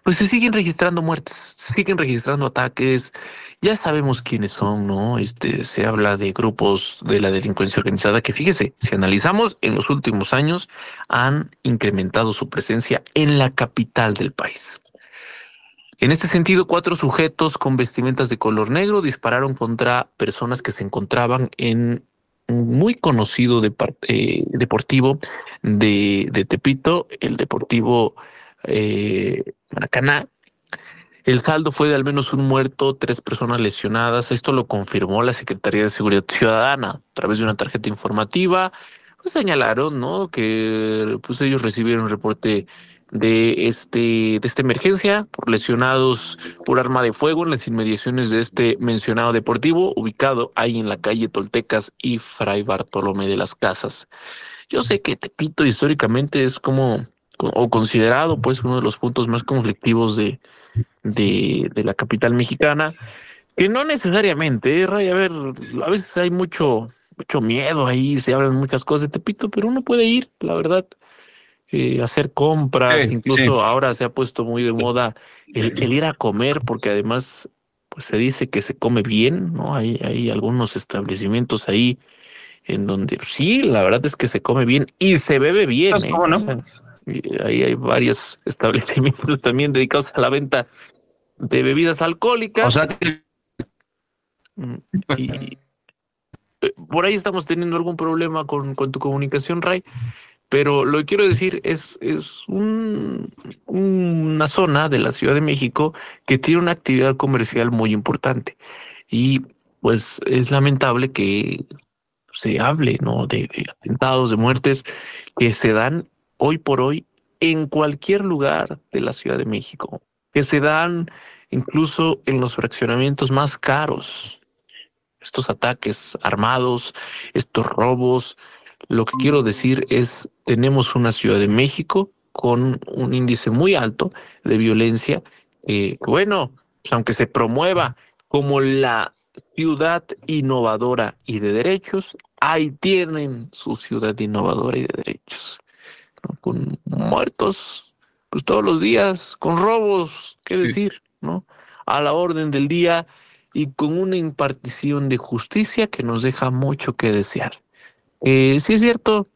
pues se siguen registrando muertes, se siguen registrando ataques, ya sabemos quiénes son, ¿no? Este, se habla de grupos de la delincuencia organizada que, fíjese, si analizamos, en los últimos años han incrementado su presencia en la capital del país. En este sentido, cuatro sujetos con vestimentas de color negro dispararon contra personas que se encontraban en un muy conocido eh, deportivo de, Tepito, el Deportivo eh, Maracaná. El saldo fue de al menos un muerto, tres personas lesionadas. Esto lo confirmó la Secretaría de Seguridad Ciudadana a través de una tarjeta informativa. Pues señalaron, ¿no? Que pues ellos recibieron un reporte de este de esta emergencia por lesionados por arma de fuego en las inmediaciones de este mencionado deportivo ubicado ahí en la calle Toltecas y Fray Bartolomé de las Casas. Yo sé que Tepito históricamente es como o considerado pues uno de los puntos más conflictivos de, de, de la capital mexicana, que no necesariamente, ¿eh, Ray, a ver, a veces hay mucho, mucho miedo ahí, se hablan muchas cosas de Tepito, pero uno puede ir, la verdad, eh, hacer compras, incluso ahora se ha puesto muy de moda el, ir a comer, porque además pues se dice que se come bien, ¿no? Hay, hay algunos establecimientos ahí en donde sí, la verdad es que se come bien y se bebe bien. ¿eh? no? ahí hay varios establecimientos también dedicados a la venta de bebidas alcohólicas. O sea, mm, y, eh, por ahí estamos teniendo algún problema con, con tu comunicación, Ray. Pero lo que quiero decir es, es un, una zona de la Ciudad de México que tiene una actividad comercial muy importante. Y pues es lamentable que se hable ¿no? de atentados, de muertes que se dan hoy por hoy en cualquier lugar de la Ciudad de México, que se dan incluso en los fraccionamientos más caros. Estos ataques armados, estos robos, lo que quiero decir es, tenemos una Ciudad de México con un índice muy alto de violencia, eh, bueno, pues aunque se promueva como la ciudad innovadora y de derechos, ahí tienen su ciudad innovadora y de derechos, con muertos, pues todos los días, con robos, qué decir, ¿no? A la orden del día y con una impartición de justicia que nos deja mucho que desear. Eh, sí es cierto,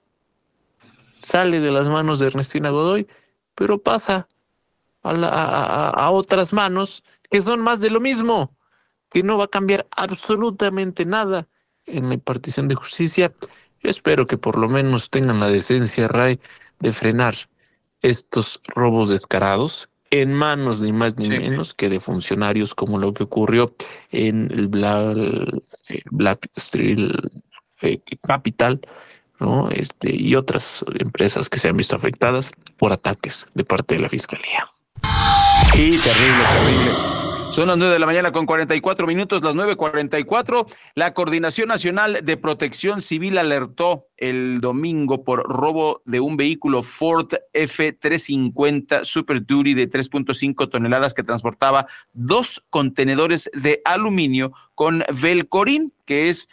sale de las manos de Ernestina Godoy, pero pasa a, otras manos que son más de lo mismo, que no va a cambiar absolutamente nada en la impartición de justicia. Yo espero que por lo menos tengan la decencia, Ray, de frenar estos robos descarados en manos ni más ni menos que de funcionarios como lo que ocurrió en el Black, eh, Black Street eh, Capital, ¿no? Este, y otras empresas que se han visto afectadas por ataques de parte de la Fiscalía. Sí, terrible, terrible. Son las nueve de la mañana con 44 minutos, las 9.44. La Coordinación Nacional de Protección Civil alertó el domingo por robo de un vehículo Ford F350 Super Duty de 3.5 toneladas que transportaba dos contenedores de aluminio con Velcorin, que es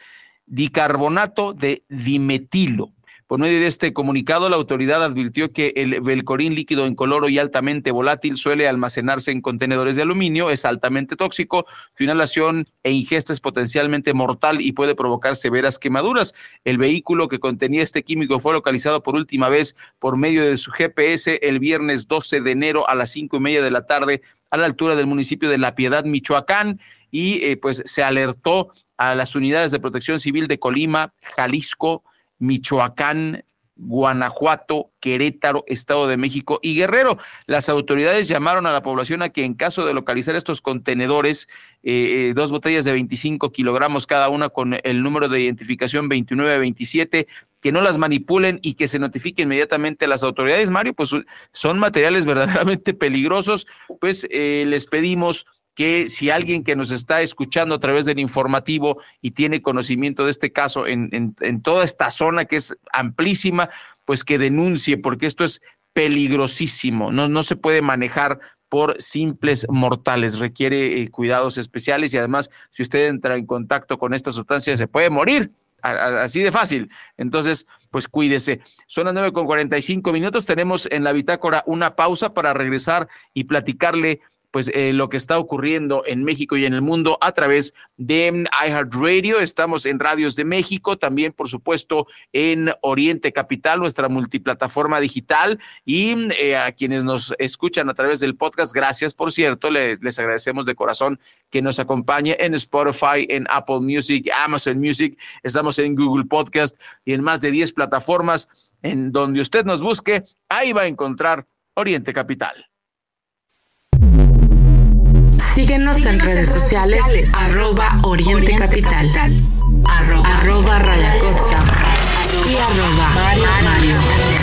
dicarbonato de dimetilo. Por medio de este comunicado, la autoridad advirtió que el velcorín líquido incoloro y altamente volátil suele almacenarse en contenedores de aluminio, es altamente tóxico, su inhalación e ingesta es potencialmente mortal y puede provocar severas quemaduras. El vehículo que contenía este químico fue localizado por última vez por medio de su GPS el viernes 12 de enero a las cinco y media de la tarde a la altura del municipio de La Piedad, Michoacán, y eh, pues se alertó a las unidades de protección civil de Colima, Jalisco, Michoacán, Guanajuato, Querétaro, Estado de México y Guerrero. Las autoridades llamaron a la población a que en caso de localizar estos contenedores, eh, eh, dos botellas de 25 kilogramos cada una con el número de identificación 2927, que no las manipulen y que se notifique inmediatamente a las autoridades. Mario, pues son materiales verdaderamente peligrosos, pues eh, les pedimos que si alguien que nos está escuchando a través del informativo y tiene conocimiento de este caso en, en, toda esta zona que es amplísima, pues que denuncie, porque esto es peligrosísimo, no, no se puede manejar por simples mortales. Requiere eh, cuidados especiales y además, si usted entra en contacto con esta sustancia, se puede morir. así de fácil. Entonces, pues cuídese. Son las nueve con 45 minutos. Tenemos en la bitácora una pausa para regresar y platicarle pues eh, lo que está ocurriendo en México y en el mundo a través de iHeartRadio. Estamos en Radios de México, también por supuesto en Oriente Capital, nuestra multiplataforma digital y eh, a quienes nos escuchan a través del podcast, gracias por cierto, les, les agradecemos de corazón que nos acompañe en Spotify, en Apple Music, Amazon Music, estamos en Google Podcast y en más de 10 plataformas en donde usted nos busque, ahí va a encontrar Oriente Capital. Síguenos en redes sociales, arroba Oriente Capital, arroba, Raya Costa y arroba Mario. Ramos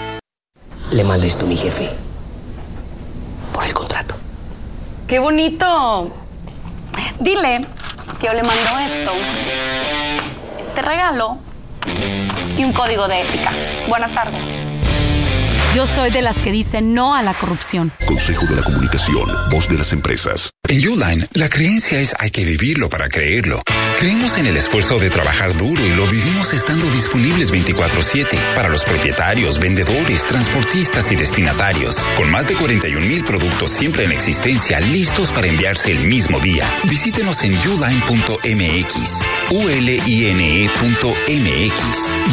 le mandé esto a mi jefe. Por el contrato. ¡Qué bonito! Dile que yo le mando esto, este regalo y un código de ética. Buenas tardes. Yo soy de las que dicen no a la corrupción. Consejo de la Comunicación, voz de las empresas. En Uline, la creencia es hay que vivirlo para creerlo. Creemos en el esfuerzo de trabajar duro y lo vivimos estando disponibles 24/7 para los propietarios, vendedores, transportistas y destinatarios. Con más de 41 mil productos siempre en existencia listos para enviarse el mismo día. Visítenos en uline.mx, uline.mx.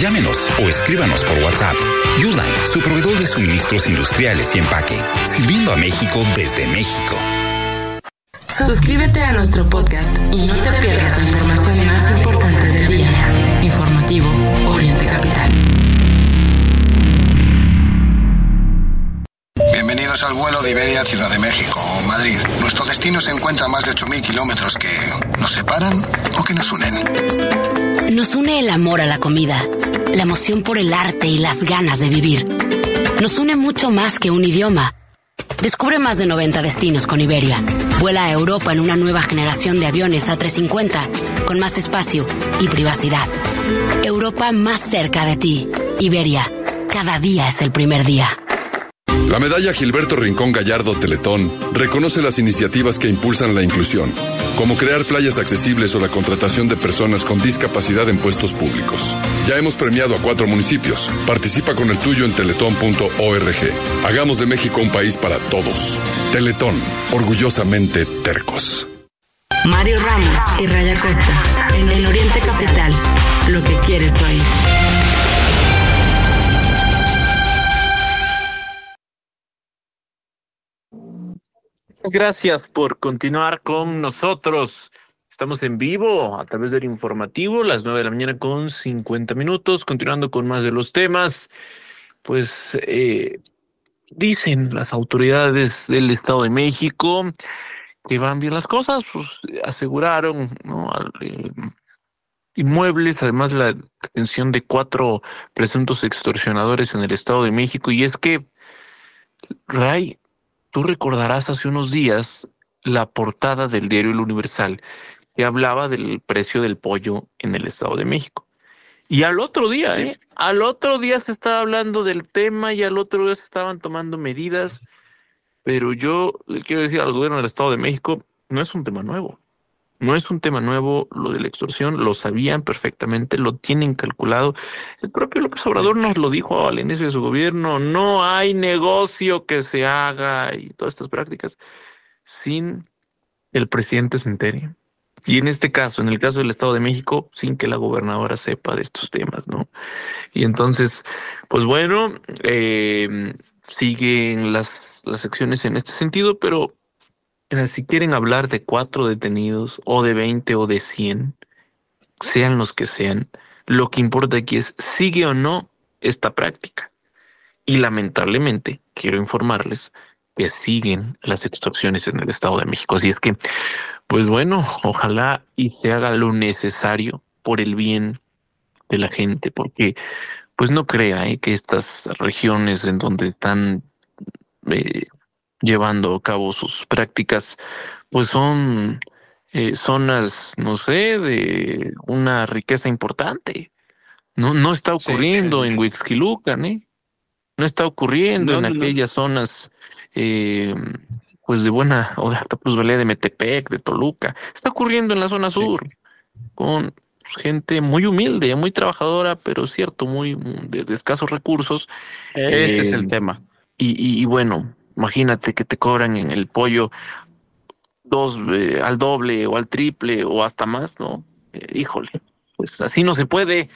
Llámenos o escríbanos por WhatsApp. Uline, su proveedor de suministros industriales y empaque, sirviendo a México desde México. Suscríbete a nuestro podcast y no te pierdas la información más importante del día. Informativo Oriente Capital. Bienvenidos al vuelo de Iberia Ciudad de México o Madrid. Nuestro destino se encuentra a más de 8.000 kilómetros que nos separan o que nos unen. Nos une el amor a la comida, la emoción por el arte y las ganas de vivir. Nos une mucho más que un idioma. Descubre más de 90 destinos con Iberia. Vuela a Europa en una nueva generación de aviones A350 con más espacio y privacidad. Europa más cerca de ti. Iberia. Cada día es el primer día. La medalla Gilberto Rincón Gallardo Teletón reconoce las iniciativas que impulsan la inclusión, como crear playas accesibles o la contratación de personas con discapacidad en puestos públicos. Ya hemos premiado a cuatro municipios. Participa con el tuyo en teletón.org. Hagamos de México un país para todos. Teletón, orgullosamente tercos. Mario Ramos y Raya Costa, en el Oriente Capital, lo que quieres oír. Gracias por continuar con nosotros. Estamos en vivo a través del informativo, las nueve de la mañana con 50 minutos, continuando con más de los temas. Pues eh, dicen las autoridades del Estado de México que van bien las cosas, pues aseguraron ¿no? Eh, inmuebles, además la detención de cuatro presuntos extorsionadores en el Estado de México. Y es que, Ray, Tú recordarás hace unos días la portada del diario El Universal que hablaba del precio del pollo en el Estado de México. Y al otro día, ¿eh? Al otro día se estaba hablando del tema y al otro día se estaban tomando medidas. Pero yo le quiero decir al gobierno del Estado de México, no es un tema nuevo. No es un tema nuevo lo de la extorsión, lo sabían perfectamente, lo tienen calculado. El propio López Obrador nos lo dijo al inicio de su gobierno, no hay negocio que se haga y todas estas prácticas sin el presidente se entere. Y en este caso, en el caso del Estado de México, sin que la gobernadora sepa de estos temas, ¿no? Y entonces, pues bueno, eh, siguen las, las acciones en este sentido, pero si quieren hablar de cuatro detenidos o de 20 o de 100, sean los que sean, lo que importa aquí es sigue o no esta práctica. Y lamentablemente, quiero informarles que siguen las extorsiones en el Estado de México. Así es que, pues bueno, ojalá y se haga lo necesario por el bien de la gente, porque pues no crea eh, que estas regiones en donde están eh, llevando a cabo sus prácticas, pues son eh, zonas, no sé, de una riqueza importante. No, no está ocurriendo en Huixquilucan, ¿eh? No está ocurriendo en aquellas zonas, eh, pues de buena o de alta plusvalía de Metepec, de Toluca. Está ocurriendo en la zona sur, con gente muy humilde, muy trabajadora, pero cierto, muy de, escasos recursos. Ese es el eh, tema. y, y, bueno, Imagínate que te cobran en el pollo dos eh, al doble o al triple o hasta más, ¿no? Eh, híjole, pues así no se puede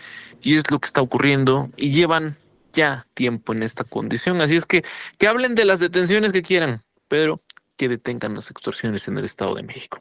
y es lo que está ocurriendo y llevan ya tiempo en esta condición. Así es que que hablen de las detenciones que quieran, pero que detengan las extorsiones en el Estado de México.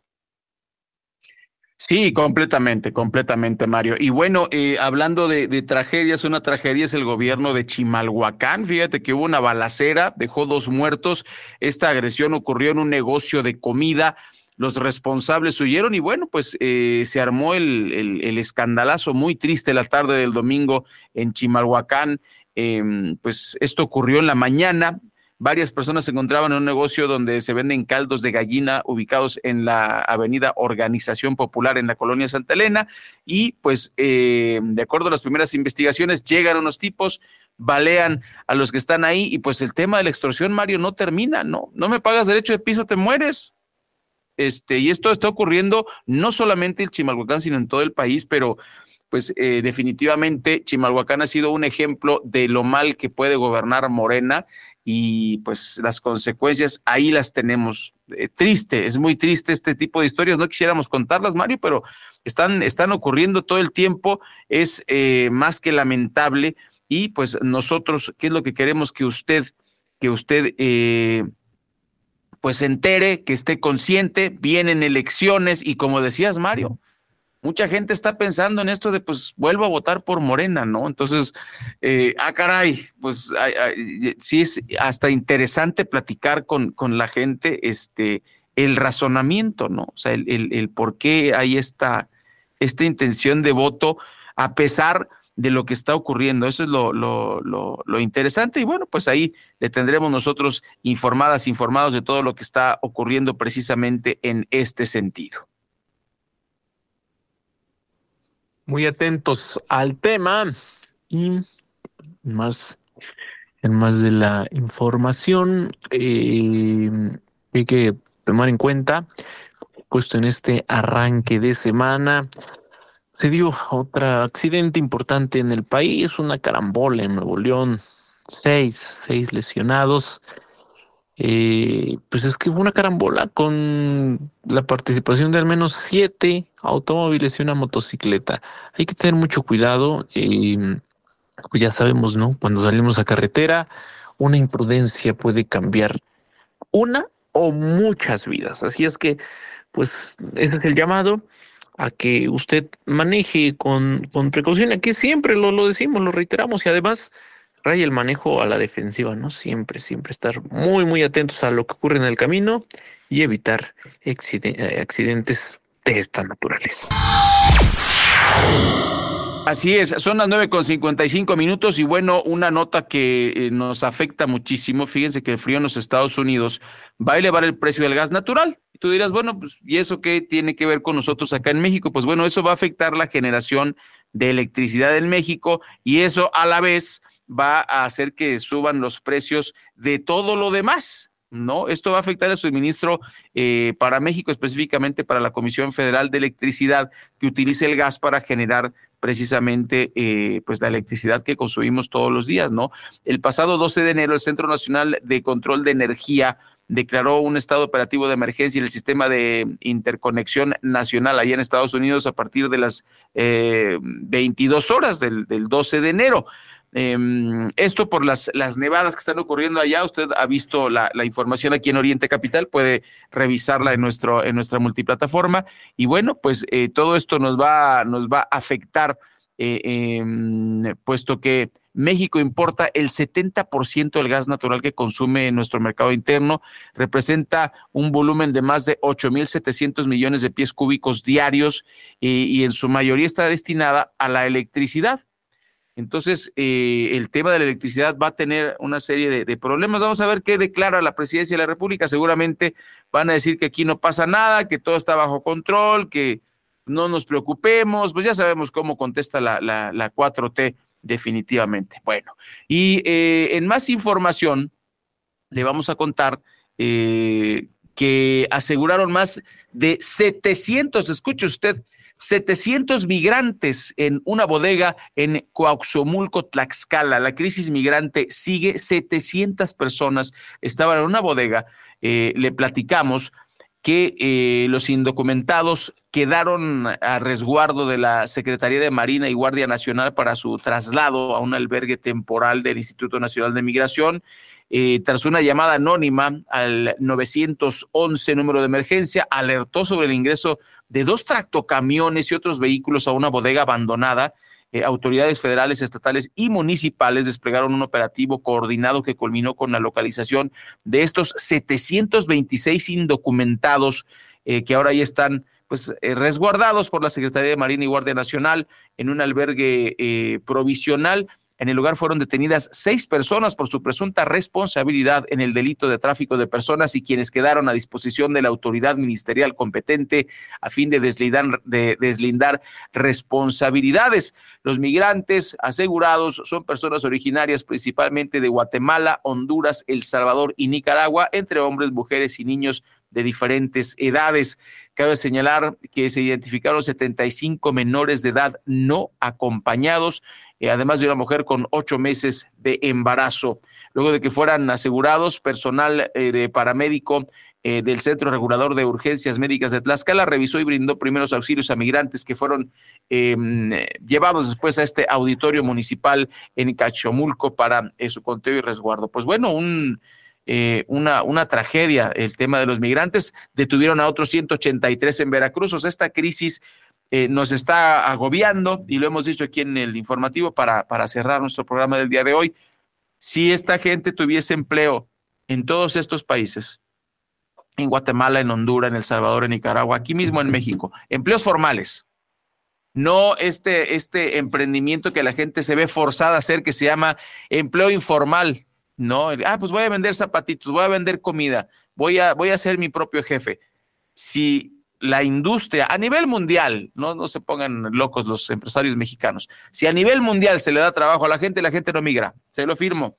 Sí, completamente, completamente, Mario. Y bueno, eh, hablando de, tragedias, una tragedia es el gobierno de Chimalhuacán. Fíjate que hubo una balacera, dejó dos muertos. Esta agresión ocurrió en un negocio de comida. Los responsables huyeron y bueno, pues eh, se armó el, el, escandalazo muy triste la tarde del domingo en Chimalhuacán. Em, pues esto ocurrió en la mañana, Varias personas se encontraban en un negocio donde se venden caldos de gallina ubicados en la avenida Organización Popular en la colonia Santa Elena y pues eh, de acuerdo a las primeras investigaciones llegan unos tipos, balean a los que están ahí y pues el tema de la extorsión, Mario, no termina, ¿no? No me pagas derecho de piso, te mueres. Este, y esto está ocurriendo no solamente en Chimalhuacán, sino en todo el país, pero pues eh, definitivamente Chimalhuacán ha sido un ejemplo de lo mal que puede gobernar Morena y pues las consecuencias ahí las tenemos. Eh, triste, es muy triste este tipo de historias, no quisiéramos contarlas, Mario, pero están, están ocurriendo todo el tiempo, es eh, más que lamentable. Y pues nosotros, ¿qué es lo que queremos que usted, que usted... Eh, pues se entere, que esté consciente, vienen elecciones y como decías, Mario, mucha gente está pensando en esto de, pues, vuelvo a votar por Morena, ¿no? Entonces, eh, ah, caray, pues sí es hasta interesante platicar con, con la gente, este, el razonamiento, ¿no? O sea, el, el, por qué hay esta, esta intención de voto a pesar de lo que está ocurriendo. Eso es lo, lo, lo, lo, interesante y bueno, pues ahí le tendremos nosotros informadas, informados de todo lo que está ocurriendo precisamente en este sentido. Muy atentos al tema y más en más de la información eh, hay que tomar en cuenta puesto en este arranque de semana se dio otro accidente importante en el país una carambola en Nuevo León seis seis lesionados eh, pues es que hubo una carambola con la participación de al menos siete automóviles y una motocicleta. Hay que tener mucho cuidado. Eh, ya sabemos, ¿no? Cuando salimos a carretera, una imprudencia puede cambiar una o muchas vidas. Así es que, pues, ese es el llamado a que usted maneje con, con precaución. Aquí siempre lo, lo decimos, lo reiteramos y además Raya el manejo a la defensiva, ¿no? Siempre, siempre estar muy, muy atentos a lo que ocurre en el camino y evitar eh, accidentes de esta naturaleza. Así es, son las nueve con cincuenta y cinco minutos y bueno, una nota que eh, nos afecta muchísimo. Fíjense que el frío en los Estados Unidos va a elevar el precio del gas natural. Y tú dirás, bueno, pues, ¿y eso qué tiene que ver con nosotros acá en México? Pues bueno, eso va a afectar la generación de electricidad en México y eso a la vez va a hacer que suban los precios de todo lo demás. ¿no? Esto va a afectar el suministro eh, para México, específicamente para la Comisión Federal de Electricidad, que utiliza el gas para generar precisamente eh, pues la electricidad que consumimos todos los días, ¿no? El pasado 12 de enero, el Centro Nacional de Control de Energía declaró un estado operativo de emergencia en el sistema de interconexión nacional allá en Estados Unidos a partir de las 22 eh, horas del, del 12 de enero. Em, esto por las, las nevadas que están ocurriendo allá. Usted ha visto la, información aquí en Oriente Capital, puede revisarla en, nuestro, en nuestra multiplataforma. Y bueno, pues eh, todo esto nos va, nos va a afectar, eh, em, puesto que México importa el 70% del gas natural que consume en nuestro mercado interno, representa un volumen de más de 8.700 millones de pies cúbicos diarios y en su mayoría está destinada a la electricidad. Entonces, eh, el tema de la electricidad va a tener una serie de, problemas. Vamos a ver qué declara la presidencia de la República. Seguramente van a decir que aquí no pasa nada, que todo está bajo control, que no nos preocupemos. Pues ya sabemos cómo contesta la, la, 4T definitivamente. Bueno, y eh, en más información, le vamos a contar eh, que aseguraron más de 700, escuche usted, 700 migrantes en una bodega en Coaxomulco, Tlaxcala. La crisis migrante sigue, 700 personas estaban en una bodega. Eh, le platicamos que eh, los indocumentados quedaron a resguardo de la Secretaría de Marina y Guardia Nacional para su traslado a un albergue temporal del Instituto Nacional de Migración. Eh, tras una llamada anónima al 911 número de emergencia, alertó sobre el ingreso de dos tractocamiones y otros vehículos a una bodega abandonada. Eh, autoridades federales, estatales y municipales desplegaron un operativo coordinado que culminó con la localización de estos 726 indocumentados eh, que ahora ya están pues resguardados por la Secretaría de Marina y Guardia Nacional en un albergue provisional en el lugar fueron detenidas seis personas por su presunta responsabilidad en el delito de tráfico de personas y quienes quedaron a disposición de la autoridad ministerial competente a fin de deslindar, de deslindar responsabilidades. Los migrantes asegurados son personas originarias principalmente de Guatemala, Honduras, El Salvador y Nicaragua, entre hombres, mujeres y niños de diferentes edades. Cabe señalar que se identificaron 75 menores de edad no acompañados eh, además de una mujer con ocho meses de embarazo. Luego de que fueran asegurados, personal eh, de paramédico eh, del Centro Regulador de Urgencias Médicas de Tlaxcala revisó y brindó primeros auxilios a migrantes que fueron em, llevados después a este auditorio municipal en Cachomulco para su conteo y resguardo. Pues bueno, un, una, una tragedia el tema de los migrantes. Detuvieron a otros 183 en Veracruz. O sea, esta crisis eh, nos está agobiando y lo hemos dicho aquí en el informativo para, para cerrar nuestro programa del día de hoy. Si esta gente tuviese empleo en todos estos países, en Guatemala, en Honduras, en El Salvador, en Nicaragua, aquí mismo en México, empleos formales, no este, este emprendimiento que la gente se ve forzada a hacer que se llama empleo informal, ¿no? Ah, pues voy a vender zapatitos, voy a vender comida, voy a, voy a ser mi propio jefe. Si la industria a nivel mundial, no, no se pongan locos los empresarios mexicanos, si a nivel mundial se le da trabajo a la gente, la gente no migra, se lo firmo.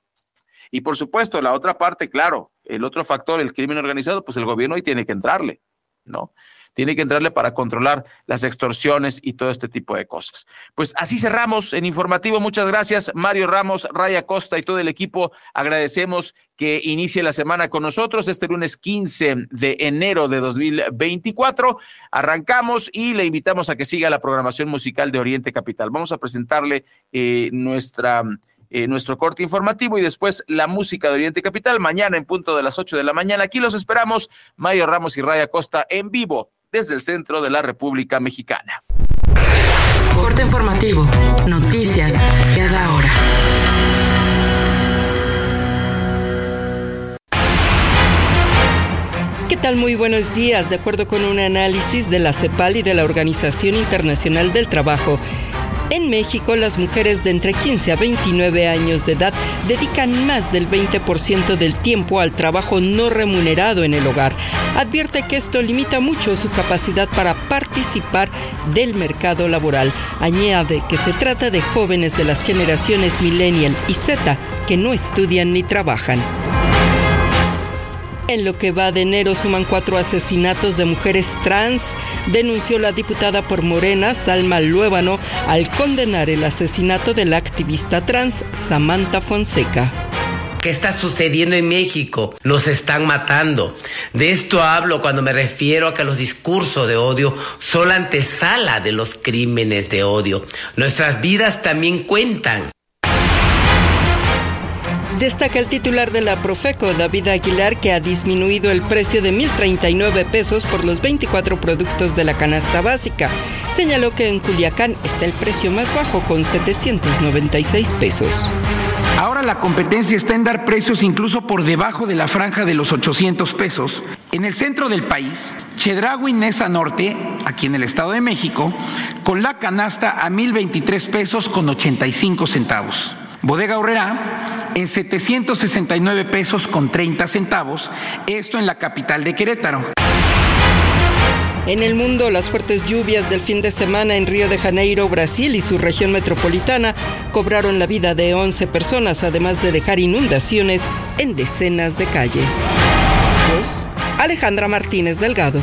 Y por supuesto, la otra parte, claro, el otro factor, el crimen organizado, pues el gobierno ahí tiene que entrarle, ¿no? Tiene que entrarle para controlar las extorsiones y todo este tipo de cosas. Pues así cerramos en informativo. Muchas gracias, Mario Ramos, Raya Costa y todo el equipo. Agradecemos que inicie la semana con nosotros este lunes 15 de enero de 2024. Arrancamos y le invitamos a que siga la programación musical de Oriente Capital. Vamos a presentarle eh. Eh, nuestro corte informativo y después la música de Oriente Capital. Mañana en punto de las 8 de la mañana. Aquí los esperamos, Mario Ramos y Raya Costa en vivo desde el centro de la República Mexicana. Corte informativo. Noticias cada hora. ¿Qué tal? Muy buenos días. De acuerdo con un análisis de la CEPAL y de la Organización Internacional del Trabajo, en México, las mujeres de entre 15 a 29 años de edad dedican más del 20% del tiempo al trabajo no remunerado en el hogar. Advierte que esto limita mucho su capacidad para participar del mercado laboral. Añade que se trata de jóvenes de las generaciones millennial y Z que no estudian ni trabajan. En lo que va de enero suman cuatro asesinatos de mujeres trans, denunció la diputada por Morena, Salma Luébano, al condenar el asesinato de la activista trans Samantha Fonseca. ¿Qué está sucediendo en México? Nos están matando. De esto hablo cuando me refiero a que los discursos de odio son la antesala de los crímenes de odio. Nuestras vidas también cuentan. Destaca el titular de la Profeco, David Aguilar, que ha disminuido el precio de 1.039 pesos por los 24 productos de la canasta básica. Señaló que en Culiacán está el precio más bajo con 796 pesos. Ahora la competencia está en dar precios incluso por debajo de la franja de los 800 pesos. En el centro del país, Chedraui Nesa Norte, aquí en el Estado de México, con la canasta a 1.023 pesos con 85 centavos. Bodega Horrera en 769 pesos con 30 centavos, esto en la capital de Querétaro. En el mundo, las fuertes lluvias del fin de semana en Río de Janeiro, Brasil y su región metropolitana cobraron la vida de 11 personas, además de dejar inundaciones en decenas de calles. Alejandra Martínez Delgado.